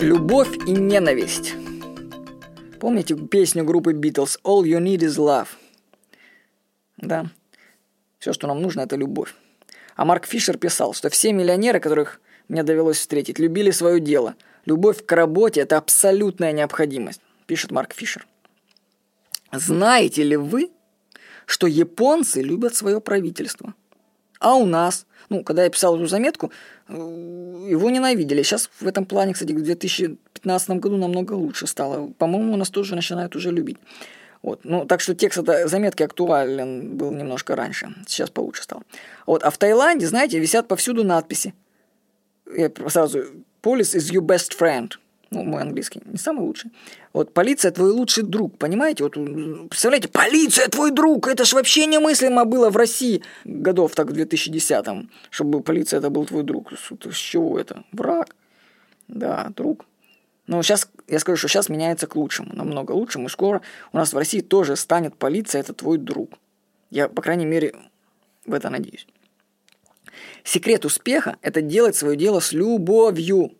Любовь и ненависть. Помните песню группы Beatles «All you need is love»? Да. Все, что нам нужно, это любовь. А Марк Фишер писал, что все миллионеры, которых мне довелось встретить, любили свое дело. Любовь к работе – это абсолютная необходимость, пишет Марк Фишер. Знаете ли вы, что японцы любят свое правительство? А у нас – ну, когда я писал эту заметку, э, его ненавидели. Сейчас в этом плане, кстати, в 2015 году намного лучше стало. По-моему, нас тоже начинают уже любить. Вот. Ну, так что текст этой заметки актуален был немножко раньше. Сейчас получше стал. Вот. А в Таиланде, знаете, висят повсюду надписи. Я сразу «Police is your best friend». Ну, мой английский не самый лучший. Вот полиция твой лучший друг, понимаете? Вот представляете, полиция твой друг, это ж вообще немыслимо было в России годов так в 2010-м, чтобы полиция это был твой друг. С чего это? Враг. Да, друг. Но сейчас, я скажу, что сейчас меняется к лучшему, намного лучшему. И скоро у нас в России тоже станет полиция, это твой друг. Я, по крайней мере, в это надеюсь. Секрет успеха – это делать свое дело с любовью.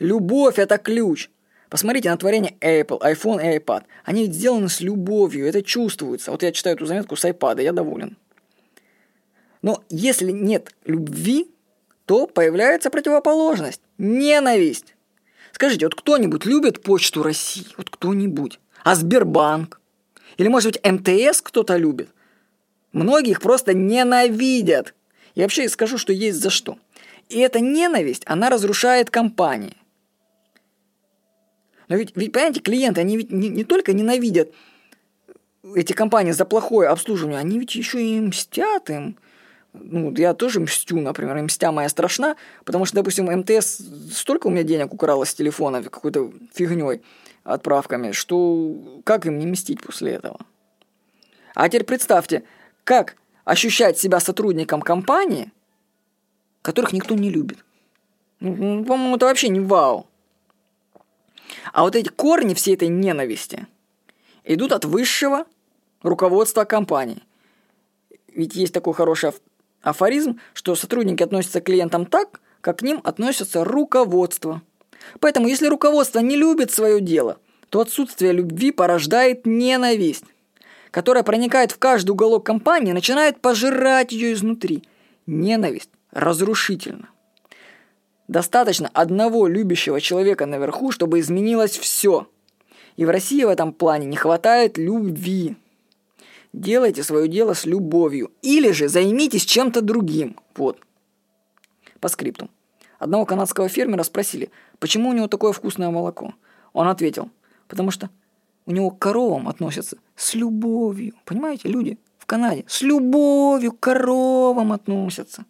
Любовь – это ключ. Посмотрите на творение Apple, iPhone и iPad. Они ведь сделаны с любовью, это чувствуется. Вот я читаю эту заметку с iPad, я доволен. Но если нет любви, то появляется противоположность – ненависть. Скажите, вот кто-нибудь любит Почту России? Вот кто-нибудь. А Сбербанк? Или, может быть, МТС кто-то любит? Многие их просто ненавидят. Я вообще скажу, что есть за что. И эта ненависть, она разрушает компании. Но ведь, ведь понимаете, клиенты, они ведь не, не только ненавидят эти компании за плохое обслуживание, они ведь еще и мстят им. Ну, я тоже мстю, например, мстя моя страшна, потому что, допустим, МТС столько у меня денег украло с телефона какой-то фигней, отправками, что как им не мстить после этого? А теперь представьте, как ощущать себя сотрудником компании, которых никто не любит. Ну, по-моему, это вообще не вау. А вот эти корни всей этой ненависти идут от высшего руководства компании. Ведь есть такой хороший афоризм, что сотрудники относятся к клиентам так, как к ним относится руководство. Поэтому, если руководство не любит свое дело, то отсутствие любви порождает ненависть, которая проникает в каждый уголок компании и начинает пожирать ее изнутри. Ненависть разрушительна. Достаточно одного любящего человека наверху, чтобы изменилось все. И в России в этом плане не хватает любви. Делайте свое дело с любовью. Или же займитесь чем-то другим. Вот. По скрипту. Одного канадского фермера спросили, почему у него такое вкусное молоко. Он ответил, потому что у него к коровам относятся с любовью. Понимаете, люди в Канаде с любовью к коровам относятся.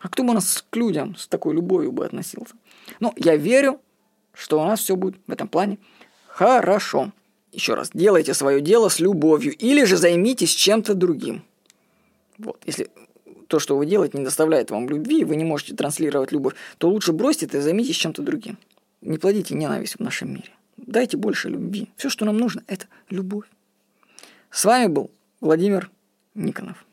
А кто бы нас к людям с такой любовью бы относился? Ну, я верю, что у нас все будет в этом плане хорошо. Еще раз, делайте свое дело с любовью или же займитесь чем-то другим. Вот, если то, что вы делаете, не доставляет вам любви, вы не можете транслировать любовь, то лучше бросьте это и займитесь чем-то другим. Не плодите ненависть в нашем мире. Дайте больше любви. Все, что нам нужно, это любовь. С вами был Владимир Никонов.